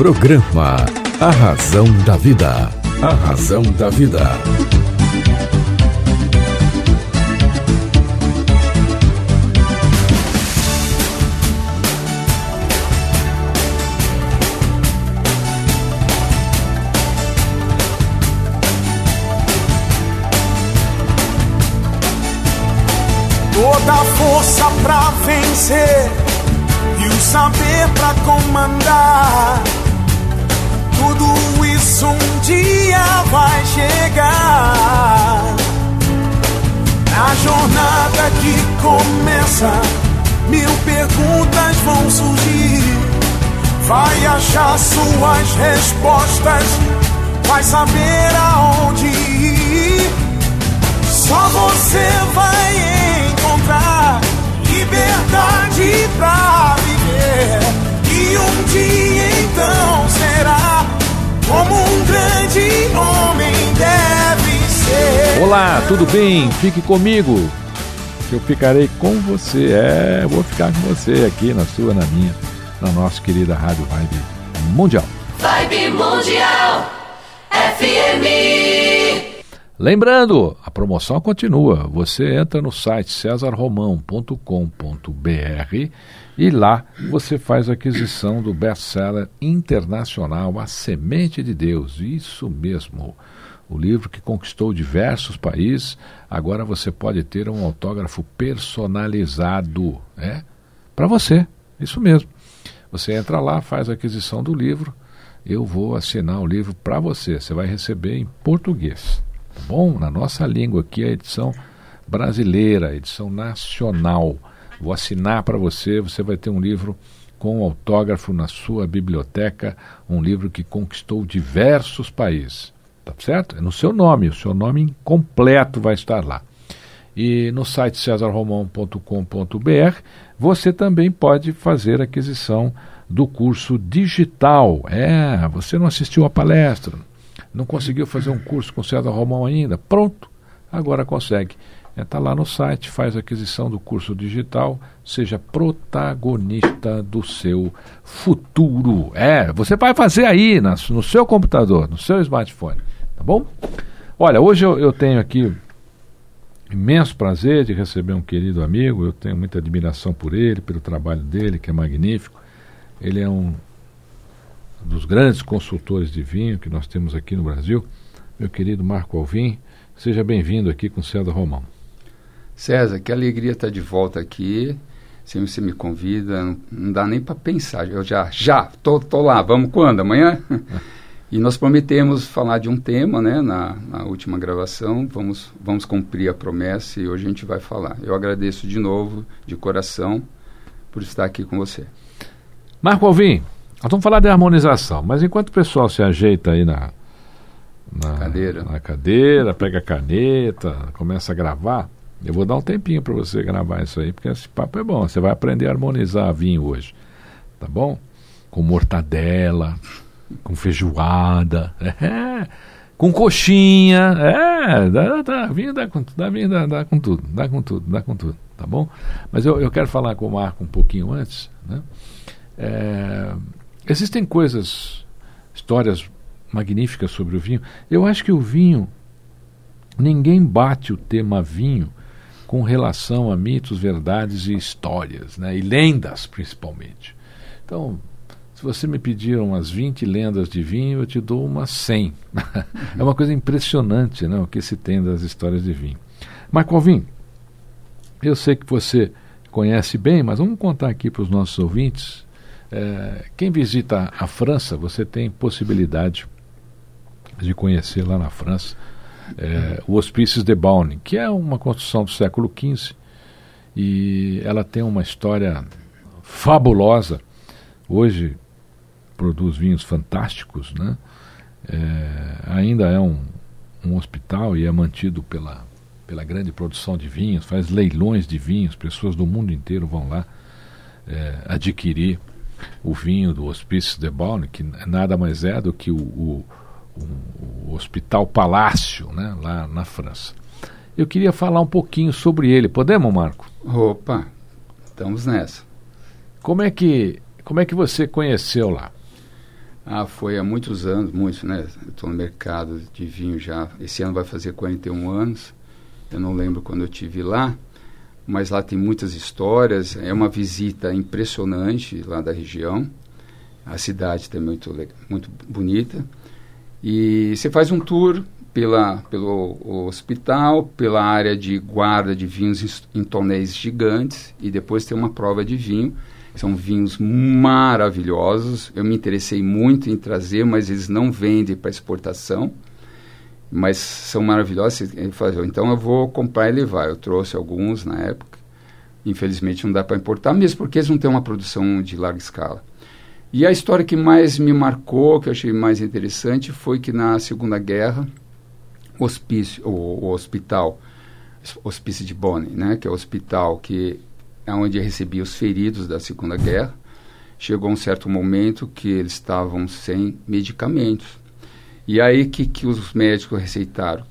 Programa A Razão da Vida. A Razão da Vida. Toda força pra vencer e o saber pra comandar. Um dia vai chegar. Na jornada que começa, mil perguntas vão surgir. Vai achar suas respostas, vai saber aonde ir. Só você vai encontrar liberdade pra viver. E um dia então como um grande homem deve ser. Olá, tudo bem? Fique comigo. que Eu ficarei com você. É, vou ficar com você aqui na sua, na minha, na nossa querida Rádio Vibe Mundial. Vibe Mundial FM. Lembrando, a promoção continua. Você entra no site cesarromão.com.br e lá você faz a aquisição do best-seller internacional A Semente de Deus. Isso mesmo. O livro que conquistou diversos países, agora você pode ter um autógrafo personalizado, é? Para você. Isso mesmo. Você entra lá, faz a aquisição do livro, eu vou assinar o livro para você. Você vai receber em português bom? Na nossa língua aqui, a edição brasileira, a edição nacional. Vou assinar para você, você vai ter um livro com autógrafo na sua biblioteca, um livro que conquistou diversos países. Tá certo? É no seu nome, o seu nome completo vai estar lá. E no site cesarromão.com.br você também pode fazer aquisição do curso digital. É, você não assistiu a palestra, não conseguiu fazer um curso com César Romão ainda? Pronto, agora consegue. Está lá no site, faz aquisição do curso digital, seja protagonista do seu futuro. É, você vai fazer aí na, no seu computador, no seu smartphone, tá bom? Olha, hoje eu, eu tenho aqui imenso prazer de receber um querido amigo, eu tenho muita admiração por ele, pelo trabalho dele, que é magnífico. Ele é um dos grandes consultores de vinho que nós temos aqui no Brasil, meu querido Marco Alvim. Seja bem-vindo aqui com César Romão. César, que alegria estar de volta aqui. Se você me convida, não, não dá nem para pensar. Eu já, já, tô, tô lá. Vamos quando? Amanhã? e nós prometemos falar de um tema, né, na, na última gravação. Vamos, vamos cumprir a promessa e hoje a gente vai falar. Eu agradeço de novo, de coração, por estar aqui com você. Marco Alvim, nós vamos falar de harmonização, mas enquanto o pessoal se ajeita aí na, na cadeira. na cadeira, pega a caneta, começa a gravar, eu vou dar um tempinho para você gravar isso aí, porque esse papo é bom. Você vai aprender a harmonizar vinho hoje, tá bom? Com mortadela, com feijoada, é, com coxinha, é, dá, dá, vinho dá com, dá, vinho dá, dá com tudo, dá com tudo, dá com tudo, tá bom? Mas eu, eu quero falar com o Marco um pouquinho antes, né? É, Existem coisas, histórias magníficas sobre o vinho. Eu acho que o vinho, ninguém bate o tema vinho com relação a mitos, verdades e histórias, né? e lendas principalmente. Então, se você me pedir umas 20 lendas de vinho, eu te dou umas 100. é uma coisa impressionante né? o que se tem das histórias de vinho. Marco Alvim, eu sei que você conhece bem, mas vamos contar aqui para os nossos ouvintes é, quem visita a França, você tem possibilidade de conhecer lá na França é, o Hospícios de Beaune, que é uma construção do século XV e ela tem uma história fabulosa. Hoje produz vinhos fantásticos, né? É, ainda é um, um hospital e é mantido pela, pela grande produção de vinhos, faz leilões de vinhos, pessoas do mundo inteiro vão lá é, adquirir o vinho do Hospício de Beaune, que nada mais é do que o, o, o, o Hospital Palácio, né, lá na França. Eu queria falar um pouquinho sobre ele. Podemos, Marco? Opa, estamos nessa. Como é que, como é que você conheceu lá? Ah, foi há muitos anos, muitos, né? Estou no mercado de vinho já. Esse ano vai fazer 41 anos. Eu não lembro quando eu tive lá, mas lá tem muitas histórias. É uma visita impressionante lá da região. A cidade também é muito, muito bonita. E você faz um tour pela, pelo hospital, pela área de guarda de vinhos em, tonéis gigantes e depois tem uma prova de vinho. São vinhos maravilhosos. Eu me interessei muito em trazer, mas eles não vendem para exportação. Mas são maravilhosos. Então eu vou comprar e levar. Eu trouxe alguns na época. Infelizmente não dá para importar, mesmo porque eles não têm uma produção de larga escala. E a história que mais me marcou, que eu achei mais interessante, foi que na Segunda Guerra, hospício, o, o hospital, hospício de Bonn, né, que é o hospital que é onde recebia os feridos da Segunda Guerra, chegou um certo momento que eles estavam sem medicamentos. E aí que, que os médicos receitaram?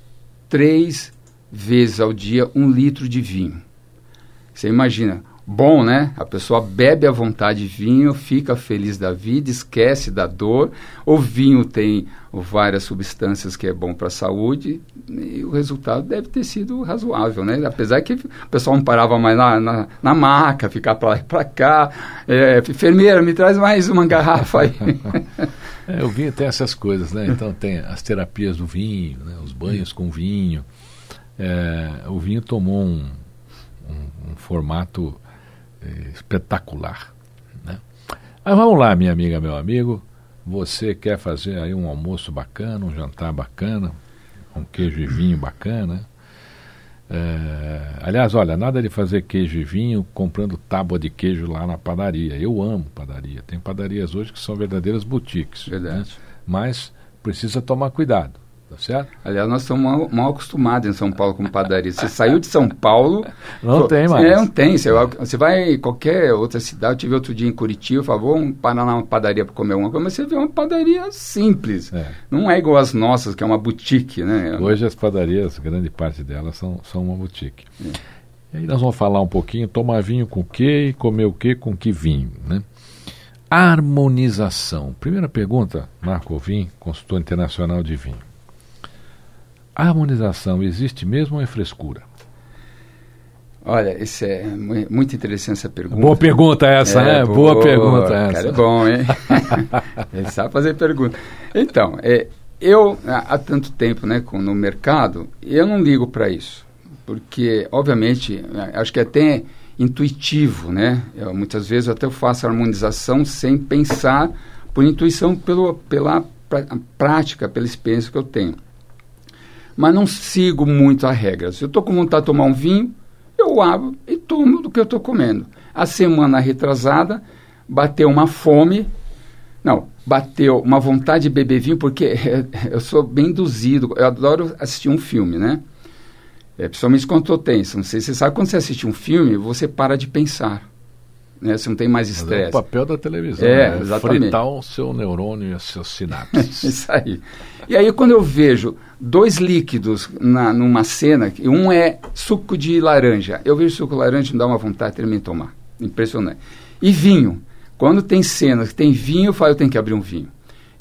Três vezes ao dia um litro de vinho. Você imagina, bom, né? A pessoa bebe à vontade vinho, fica feliz da vida, esquece da dor. O vinho tem várias substâncias que é bom para a saúde e o resultado deve ter sido razoável, né? Apesar que o pessoal não parava mais na, na, na maca, ficar para lá e para cá. É, enfermeira, me traz mais uma garrafa aí. é, o vinho tem essas coisas, né? Então tem as terapias do vinho, né? os banhos com vinho. É, o vinho tomou um, um, um formato espetacular. Né? Mas vamos lá, minha amiga, meu amigo. Você quer fazer aí um almoço bacana, um jantar bacana, um queijo e vinho bacana. É, aliás, olha, nada de fazer queijo e vinho comprando tábua de queijo lá na padaria. Eu amo padaria. Tem padarias hoje que são verdadeiras boutiques. Verdade. Né? Mas precisa tomar cuidado. Tá certo? Aliás, nós estamos mal, mal, acostumados em São Paulo com padaria. Você saiu de São Paulo. Não tem mais. É, não tem. Você, você vai em qualquer outra cidade. Eu tive outro dia em Curitiba, falou, vamos parar numa padaria para comer uma coisa, mas você vê uma padaria simples. É. Não é igual as nossas, que é uma boutique, né? Hoje as padarias, grande parte delas, são, são uma boutique. É. E aí nós vamos falar um pouquinho, tomar vinho com o quê e comer o quê com que vinho, né? Harmonização. Primeira pergunta, Marco Vim, consultor internacional de vinho. Harmonização existe mesmo ou é frescura? Olha, isso é muito interessante essa pergunta. Boa pergunta essa, é, né? Boa, boa pergunta essa. Cara, é bom, hein? Ele sabe fazer pergunta. Então, é, eu, há tanto tempo né, com, no mercado, eu não ligo para isso. Porque, obviamente, acho que é até intuitivo, né? Eu, muitas vezes eu até faço harmonização sem pensar, por intuição, pelo, pela prática, pela experiência que eu tenho mas não sigo muito a regra. Se eu estou com vontade de tomar um vinho, eu abro e tomo do que eu estou comendo. A semana retrasada, bateu uma fome, não, bateu uma vontade de beber vinho, porque eu sou bem induzido, eu adoro assistir um filme, né? É, principalmente quando estou tenso. Não sei se você sabe, quando você assiste um filme, você para de pensar né? Você não tem mais estresse. É o papel da televisão. É, né? exatamente. Fritar o seu neurônio e as seus sinapses. Isso aí. E aí quando eu vejo dois líquidos na, numa cena, um é suco de laranja. Eu vejo suco de laranja me dá uma vontade de me tomar. Impressionante. E vinho. Quando tem cena que tem vinho, eu falo, eu tenho que abrir um vinho.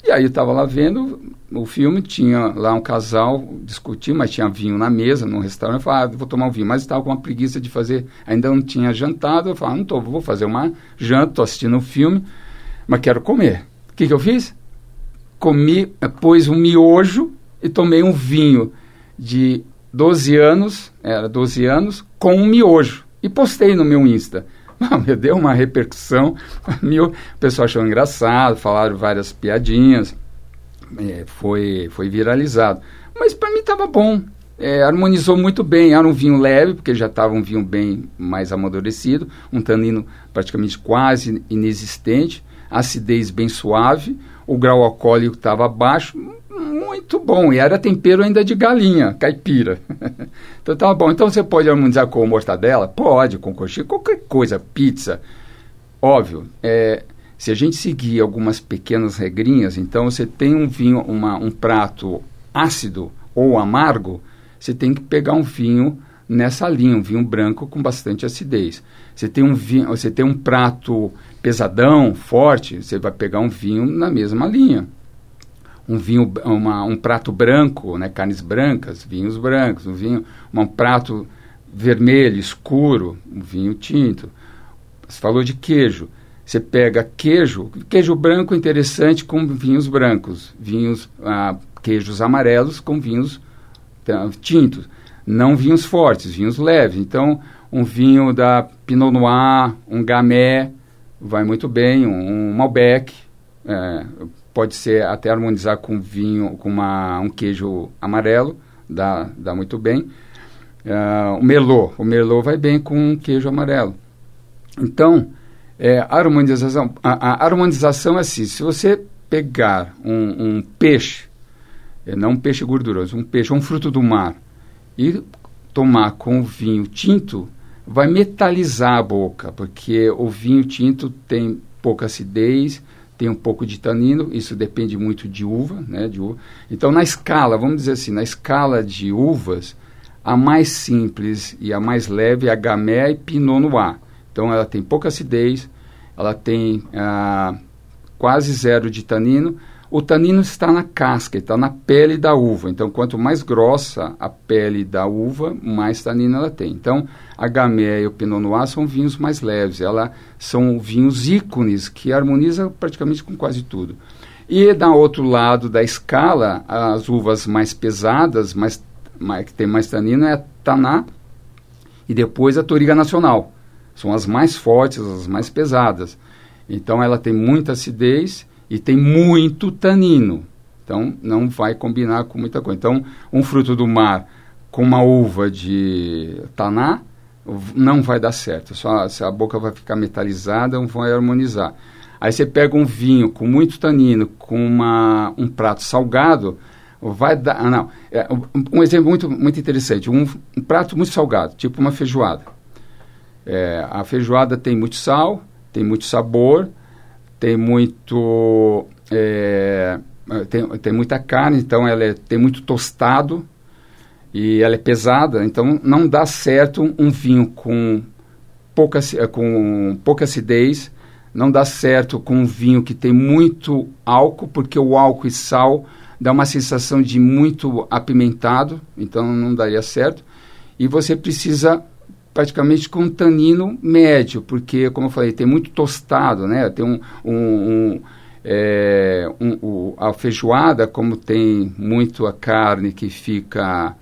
E aí eu estava lá vendo o filme, tinha lá um casal discutindo, mas tinha vinho na mesa, num restaurante, eu falava, ah, vou tomar um vinho, mas estava com uma preguiça de fazer, ainda não tinha jantado, eu falava, não tô, vou fazer uma janta, estou assistindo um filme, mas quero comer. O que, que eu fiz? Comi, eh, pus um miojo e tomei um vinho de 12 anos, era 12 anos, com um miojo. E postei no meu Insta. me deu uma repercussão. o pessoal achou engraçado, falaram várias piadinhas. É, foi, foi viralizado. Mas para mim estava bom. É, harmonizou muito bem. Era um vinho leve, porque já estava um vinho bem mais amadurecido, um tanino praticamente quase inexistente, acidez bem suave, o grau alcoólico estava baixo, muito bom. E era tempero ainda de galinha, caipira. então tá bom. Então você pode harmonizar com mortadela? Pode, com coxinha, qualquer coisa, pizza. Óbvio, é, se a gente seguir algumas pequenas regrinhas, então você tem um vinho, uma, um prato ácido ou amargo, você tem que pegar um vinho nessa linha, um vinho branco com bastante acidez. Você tem um vinho, você tem um prato pesadão, forte, você vai pegar um vinho na mesma linha. Um vinho, uma, um prato branco, né, carnes brancas, vinhos brancos, um vinho, um prato vermelho, escuro, um vinho tinto. Você falou de queijo. Você pega queijo, queijo branco interessante com vinhos brancos, vinhos, ah, queijos amarelos com vinhos tá, tintos não vinhos fortes, vinhos leves. Então, um vinho da Pinot Noir, um Gamay, vai muito bem, um, um Malbec, é, pode ser até harmonizar com vinho, com uma, um queijo amarelo, dá, dá muito bem. Uh, o Merlot, o Merlot vai bem com um queijo amarelo. Então, é, a harmonização, a, a, harmonização é assim, se você pegar um, um peixe, é, não um peixe gorduroso, um peixe, um fruto do mar, e tomar com vinho tinto, vai metalizar a boca, porque o vinho tinto tem pouca acidez, tem um pouco de tanino, isso depende muito de uva, né, de uva. Então, na escala, vamos dizer assim, na escala de uvas, a mais simples e a mais leve é a Gamay e Pinot Noir. Então, ela tem pouca acidez, ela tem ah, quase zero de tanino, o tanino está na casca, está na pele da uva. Então, quanto mais grossa a pele da uva, mais tanino ela tem. Então, a Gamay e o Pinot Noir são vinhos mais leves. Ela são vinhos ícones que harmonizam praticamente com quase tudo. E, do outro lado da escala, as uvas mais pesadas, mais, mais, que tem mais tanino, é a Taná e depois a Toriga Nacional. São as mais fortes, as mais pesadas. Então, ela tem muita acidez e tem muito tanino. Então, não vai combinar com muita coisa. Então, um fruto do mar com uma uva de taná não vai dar certo. Só a boca vai ficar metalizada, não vai harmonizar. Aí você pega um vinho com muito tanino, com uma, um prato salgado, vai dar. Ah, não, é, um, exemplo muito, muito interessante: um, um, prato muito salgado, tipo uma feijoada. É, a feijoada tem muito sal, tem muito sabor, tem muito é, tem, tem muita carne, então ela é, tem muito tostado e ela é pesada, então não dá certo um vinho com pouca, com pouca acidez, não dá certo com um vinho que tem muito álcool, porque o álcool e sal dá uma sensação de muito apimentado, então não daria certo. E você precisa praticamente com tanino médio, porque, como eu falei, tem muito tostado, né? Tem um, um, um, é, um o, a feijoada, como tem muito a carne que fica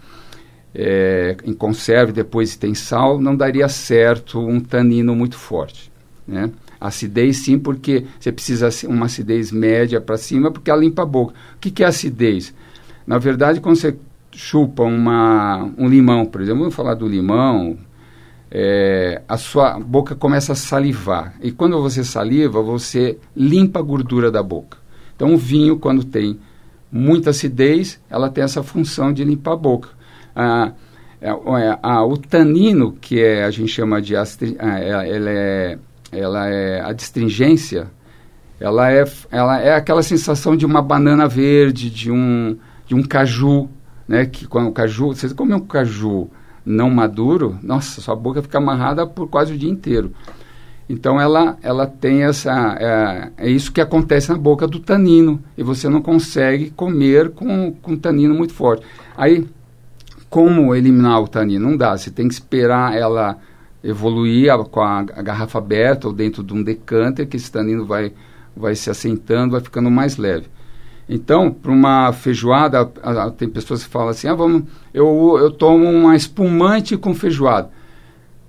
é, em conserva depois tem sal, não daria certo um tanino muito forte, né? Acidez sim, porque você precisa uma acidez média para cima, porque ela limpa a boca. O que, que é acidez? Na verdade, quando você chupa uma, um limão, por exemplo, vamos falar do limão, é, a sua boca começa a salivar. E quando você saliva, você limpa a gordura da boca. Então, o vinho, quando tem muita acidez, ela tem essa função de limpar a boca. Ah, ah, o tanino, que é, a gente chama de astri, é, ela, é, ela é a distringência, ela é, ela é aquela sensação de uma banana verde, de um, de um caju, né? Que quando o caju, você come um caju não maduro, nossa, sua boca fica amarrada por quase o dia inteiro. Então ela, ela tem essa. É, é, isso que acontece na boca do tanino. E você não consegue comer com, com tanino muito forte. Aí, como eliminar o tanino? Não dá. Você tem que esperar ela evoluir a, com a, a, garrafa aberta ou dentro de um decanter, que esse tanino vai, vai se assentando, vai ficando mais leve. Então, para uma feijoada, a, a, tem pessoas que falam assim: ah, vamos, eu, eu tomo uma espumante com feijoada.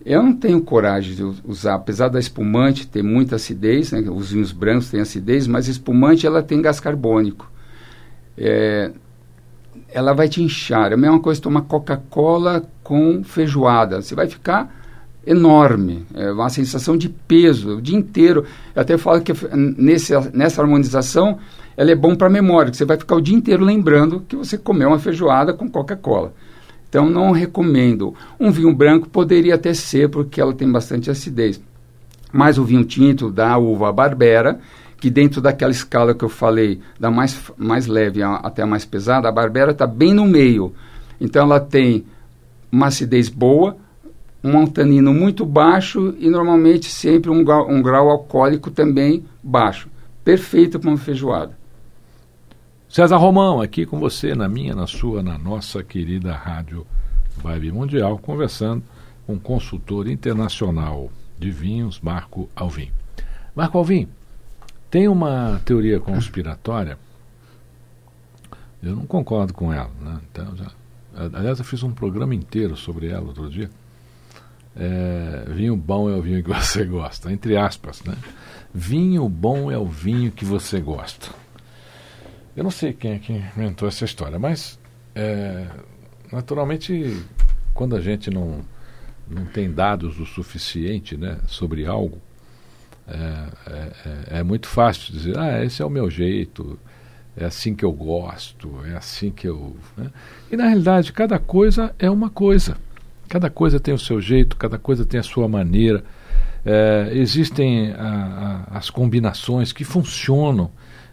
Eu não tenho coragem de usar, apesar da espumante ter muita acidez, né, os vinhos brancos têm acidez, mas espumante ela tem gás carbônico. É, ela vai te inchar. É a mesma coisa tomar Coca-Cola com feijoada. Você vai ficar enorme, é uma sensação de peso o dia inteiro. Eu até falo que nesse, nessa harmonização ela é bom para a memória, que você vai ficar o dia inteiro lembrando que você comeu uma feijoada com Coca-Cola. Então, não recomendo. Um vinho branco poderia até ser, porque ela tem bastante acidez. Mas o vinho tinto da uva Barbera, que dentro daquela escala que eu falei, da mais, mais leve até a mais pesada, a Barbera está bem no meio. Então, ela tem uma acidez boa, um tanino muito baixo e normalmente sempre um grau, um grau alcoólico também baixo. Perfeito para uma feijoada. César Romão, aqui com você, na minha, na sua, na nossa querida Rádio Vibe Mundial, conversando com um consultor internacional de vinhos, Marco Alvim. Marco Alvim, tem uma teoria conspiratória, eu não concordo com ela, né? Então, já, aliás, eu fiz um programa inteiro sobre ela outro dia. É, vinho bom é o vinho que você gosta, entre aspas, né? Vinho bom é o vinho que você gosta. Eu não sei quem é que inventou essa história, mas é, naturalmente quando a gente não, não tem dados o suficiente né, sobre algo, é, é, é, é muito fácil dizer, ah, esse é o meu jeito, é assim que eu gosto, é assim que eu. Né? E na realidade, cada coisa é uma coisa. Cada coisa tem o seu jeito, cada coisa tem a sua maneira. É, existem a, a, as combinações que funcionam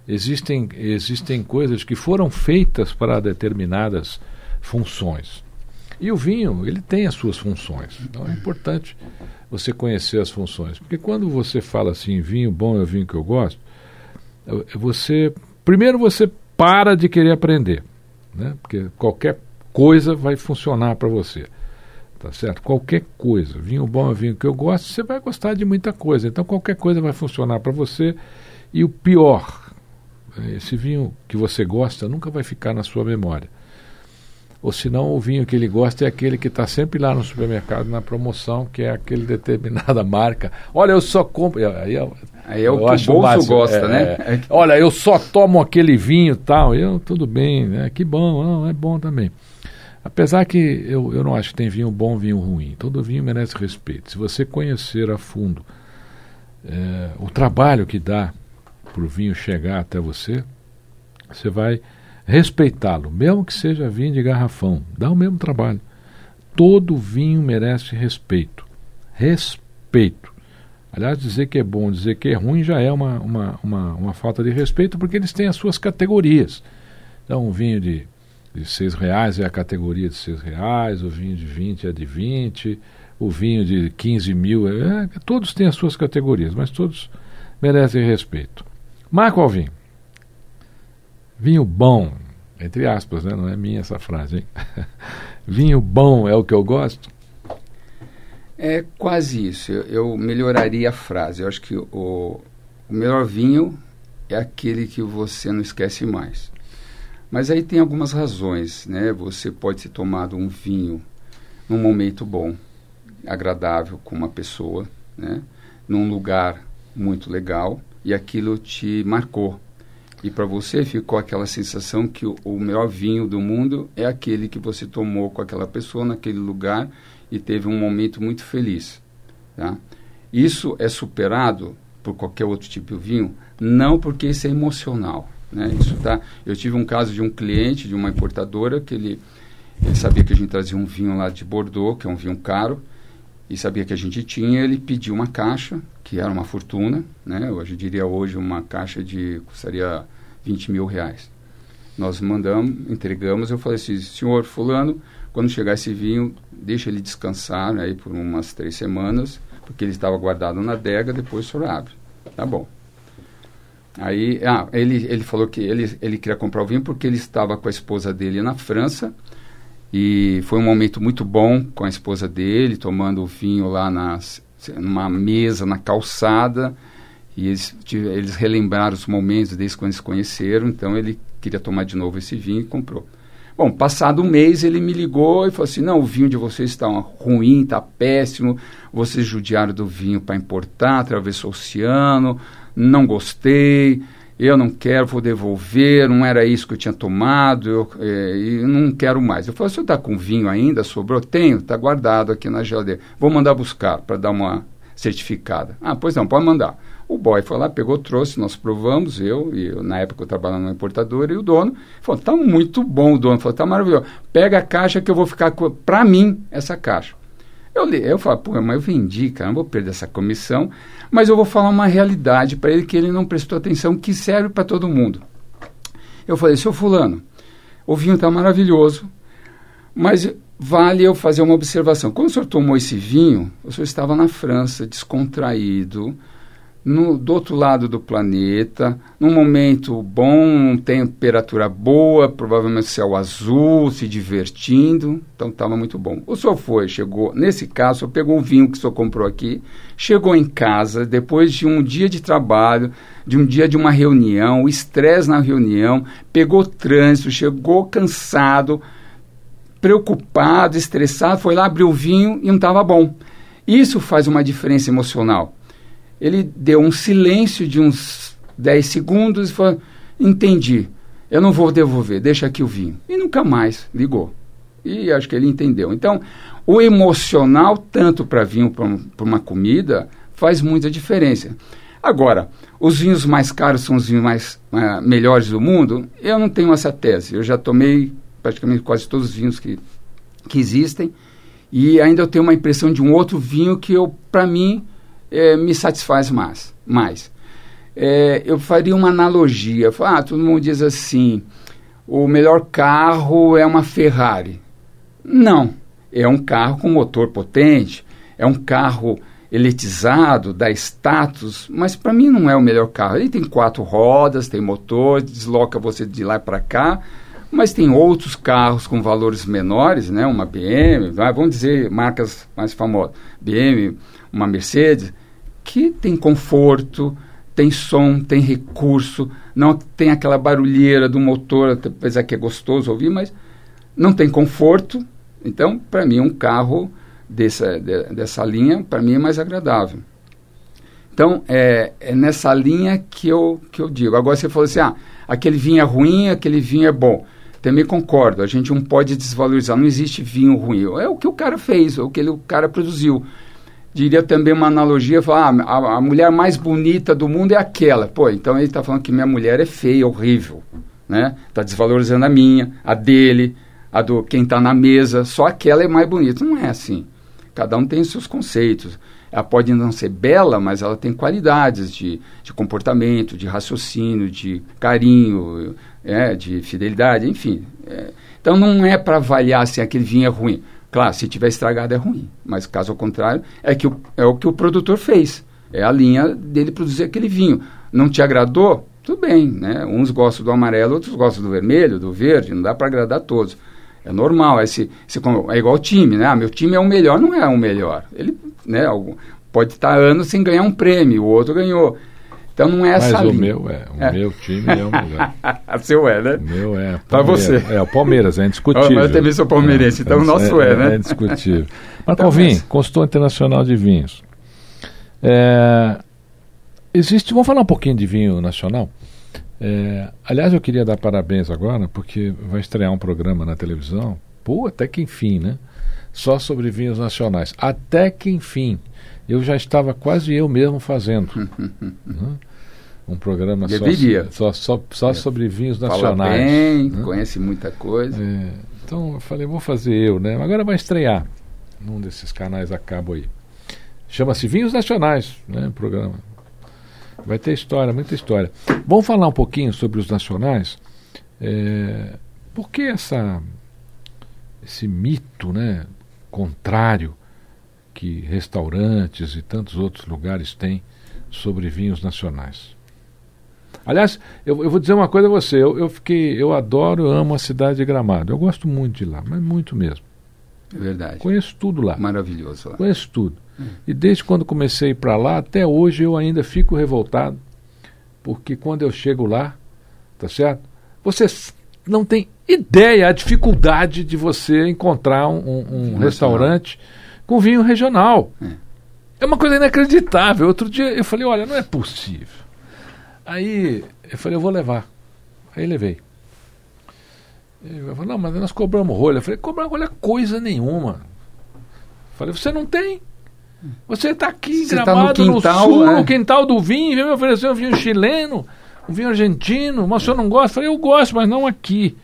existem, existem coisas que foram feitas para determinadas funções. E o vinho, ele tem as suas funções. Então é importante você conhecer as funções. Porque quando você fala assim, vinho bom é o vinho que eu gosto, você. Primeiro você para de querer aprender. Né? Porque qualquer coisa vai funcionar para você. Tá certo? Qualquer coisa. Vinho bom é vinho que eu gosto, você vai gostar de muita coisa. Então qualquer coisa vai funcionar para você. E o pior, esse vinho que você gosta nunca vai ficar na sua memória. Ou senão o vinho que ele gosta é aquele que está sempre lá no supermercado na promoção, que é aquele determinada marca. Olha, eu só compro. Aí, eu, aí é o que o bolso gosta, é, né? É, olha, eu só tomo aquele vinho tal. Eu, tudo bem, né? Que bom, não, é bom também. Apesar que eu, eu não acho que tem vinho bom vinho ruim. Todo vinho merece respeito. Se você conhecer a fundo é, o trabalho que dá para o vinho chegar até você, você vai respeitá-lo, mesmo que seja vinho de garrafão, dá o mesmo trabalho. Todo vinho merece respeito. Respeito. Aliás, dizer que é bom, dizer que é ruim já é uma, uma, uma, uma falta de respeito, porque eles têm as suas categorias. Então, um vinho de, de seis reais é a categoria de seis reais, o vinho de 20 é de 20, o vinho de 15 mil, é, é, todos têm as suas categorias, mas todos merecem respeito. Marco Alvim. Vinho bom, entre aspas, né? não é minha essa frase, hein? Vinho bom é o que eu gosto? É quase isso. Eu, eu melhoraria a frase. Eu acho que o, o melhor vinho é aquele que você não esquece mais. Mas aí tem algumas razões, né? Você pode ter tomado um vinho num momento bom, agradável com uma pessoa, né? Num lugar muito legal e aquilo te marcou. E para você ficou aquela sensação que o, o, melhor vinho do mundo é aquele que você tomou com aquela pessoa naquele lugar e teve um momento muito feliz. Tá? Isso é superado por qualquer outro tipo de vinho? Não, porque isso é emocional. Né? Isso tá, eu tive um caso de um cliente, de uma importadora, que ele, ele sabia que a gente trazia um vinho lá de Bordeaux, que é um vinho caro, e sabia que a gente tinha, ele pediu uma caixa, que era uma fortuna, né? Eu diria hoje uma caixa de custaria 20 mil reais. Nós mandamos, entregamos, eu falei assim, senhor fulano, quando chegar esse vinho, deixa ele descansar né, aí por umas três semanas, porque ele estava guardado na adega, depois o senhor abre. Tá bom. Aí, ah, ele, ele falou que ele, ele queria comprar o vinho porque ele estava com a esposa dele na França e foi um momento muito bom com a esposa dele, tomando o vinho lá nas, numa mesa na calçada. E eles, eles relembraram os momentos desde quando se conheceram. Então ele queria tomar de novo esse vinho e comprou. Bom, passado um mês ele me ligou e falou assim: não, o vinho de vocês está ruim, está péssimo, vocês judiaram do vinho para importar, atravessou o oceano, não gostei eu não quero, vou devolver, não era isso que eu tinha tomado, eu é, e não quero mais. Eu falei, você está com vinho ainda? Sobrou? Tenho, está guardado aqui na geladeira. Vou mandar buscar para dar uma certificada. Ah, pois não, pode mandar. O boy foi lá, pegou, trouxe, nós provamos, eu, e eu, na época eu trabalhava na importadora, e o dono falou, está muito bom o dono, falou, está maravilhoso, pega a caixa que eu vou ficar, para mim, essa caixa. Eu, eu falo, pô, mas eu vendi, cara, não vou perder essa comissão, mas eu vou falar uma realidade para ele que ele não prestou atenção, que serve para todo mundo. Eu falei, seu fulano, o vinho está maravilhoso, mas vale eu fazer uma observação. Quando o senhor tomou esse vinho, o senhor estava na França, descontraído, no, do outro lado do planeta, num momento bom, temperatura boa, provavelmente céu azul, se divertindo, então estava muito bom. O senhor foi, chegou, nesse caso, o senhor pegou o vinho que o senhor comprou aqui, chegou em casa, depois de um dia de trabalho, de um dia de uma reunião, estresse na reunião, pegou trânsito, chegou cansado, preocupado, estressado, foi lá, abriu o vinho e não estava bom. Isso faz uma diferença emocional ele deu um silêncio de uns 10 segundos e falou: Entendi, eu não vou devolver, deixa aqui o vinho. E nunca mais ligou. E acho que ele entendeu. Então, o emocional, tanto para vinho como para uma comida, faz muita diferença. Agora, os vinhos mais caros são os vinhos mais uh, melhores do mundo? Eu não tenho essa tese. Eu já tomei praticamente quase todos os vinhos que, que existem e ainda eu tenho uma impressão de um outro vinho que eu, para mim, é, me satisfaz mais. mais. É, eu faria uma analogia. Ah, todo mundo diz assim: o melhor carro é uma Ferrari. Não. É um carro com motor potente, é um carro elitizado, dá status, mas para mim não é o melhor carro. Ele tem quatro rodas, tem motor, desloca você de lá para cá, mas tem outros carros com valores menores, né? Uma BM, vamos dizer marcas mais famosas, BM, uma Mercedes, que tem conforto, tem som, tem recurso, não tem aquela barulheira do motor, apesar que é gostoso ouvir, mas não tem conforto. Então, para mim, um carro dessa, de, dessa linha, para mim, é mais agradável. Então, é, é, nessa linha que eu, que eu digo. Agora, você falou assim, ah, aquele vinho é ruim, aquele vinho é bom. Também concordo, a gente não pode desvalorizar, não existe vinho ruim. É o que o cara fez, é o que ele, o cara produziu diria também uma analogia, falar, ah, a, a, mulher mais bonita do mundo é aquela. Pô, então ele está falando que minha mulher é feia, horrível, né? Está desvalorizando a minha, a dele, a do quem está na mesa, só aquela é mais bonita. Não é assim. Cada um tem seus conceitos. Ela pode não ser bela, mas ela tem qualidades de, de comportamento, de raciocínio, de carinho, é, de fidelidade, enfim. É. Então não é para avaliar se aquele vinho é ruim. Claro, se tiver estragado é ruim, mas caso ao contrário, é, que o, é o que o produtor fez. É a linha dele produzir aquele vinho. Não te agradou? Tudo bem, né? Uns gostam do amarelo, outros gostam do vermelho, do verde, não dá para agradar todos. É normal, esse, esse, é igual o time, né? Ah, meu time é o melhor, não é o melhor. Ele né, pode estar anos sem ganhar um prêmio, o outro ganhou. Então não é essa Mas linha. o meu é, o é. meu time é o melhor. o seu é, né? O meu é. Para você. É, o Palmeiras, é indiscutível. Oh, mas eu também sou palmeirense, é, então o nosso é, é, né? É indiscutível. Mas então, Vinho, consultor internacional de vinhos. É, existe, vamos falar um pouquinho de vinho nacional. É, aliás, eu queria dar parabéns agora, porque vai estrear um programa na televisão, pô, até que enfim, né? Só sobre vinhos nacionais. Até que enfim eu já estava quase eu mesmo fazendo. né? Um programa Deveria. só, só, só, é. sobre vinhos Fala nacionais. Bem, né? Conhece muita coisa. É, então eu falei, vou fazer eu, né? Agora vai estrear num desses canais a cabo aí. Chama-se Vinhos Nacionais, né? O programa. Vai ter história, muita história. Vamos falar um pouquinho sobre os nacionais. É, por que essa, esse mito né, contrário que restaurantes e tantos outros lugares têm sobre vinhos nacionais. Aliás, eu, eu vou dizer uma coisa a você, eu, eu fiquei, eu adoro, amo a cidade de Gramado. Eu gosto muito de lá, mas muito mesmo. É verdade. Conheço tudo lá. Maravilhoso lá. Conheço tudo. Hum. E desde quando comecei para lá até hoje eu ainda fico revoltado, porque quando eu chego lá, tá certo? Você não tem ideia a dificuldade de você encontrar um, um, um restaurante com vinho regional. É. é uma coisa inacreditável. Outro dia eu falei, olha, não é possível. Aí eu falei, eu vou levar. Aí levei. Ele falou, não, mas nós cobramos rolha. Eu falei, cobrar rolha coisa nenhuma. Eu falei, você não tem? Você está aqui você gramado tá no, quintal, no sul, é? no quintal do vinho, vem me oferecer um vinho chileno, um vinho argentino, mas o senhor não gosta? Eu falei, eu gosto, mas não aqui.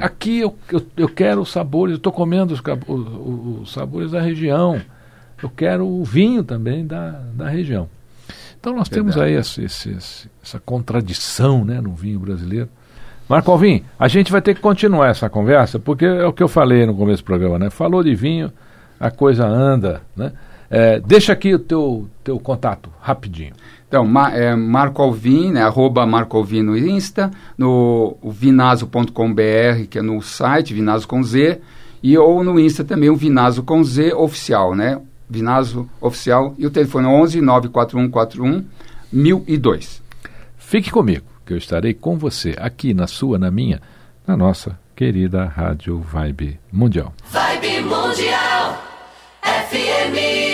Aqui eu, eu, eu quero os sabores, eu estou comendo os, os, os, sabores da região. Eu quero o vinho também da, da região. Então nós Verdade. temos aí essa, essa contradição né, no vinho brasileiro. Marco Alvim, a gente vai ter que continuar essa conversa, porque é o que eu falei no começo do programa, né? Falou de vinho, a coisa anda, né? É, deixa aqui o teu, teu contato, rapidinho. Então, ma, é, Marco Alvim, né, arroba Marco Alvim no Insta, no vinazo.com.br, que é no site, Vinazo com Z, e ou no Insta também o Vinazo com Z oficial, né? Vinazo oficial, e o telefone é 11 94141 1002. Fique comigo, que eu estarei com você aqui na sua, na minha, na nossa querida Rádio Vibe Mundial. Vibe Mundial FM.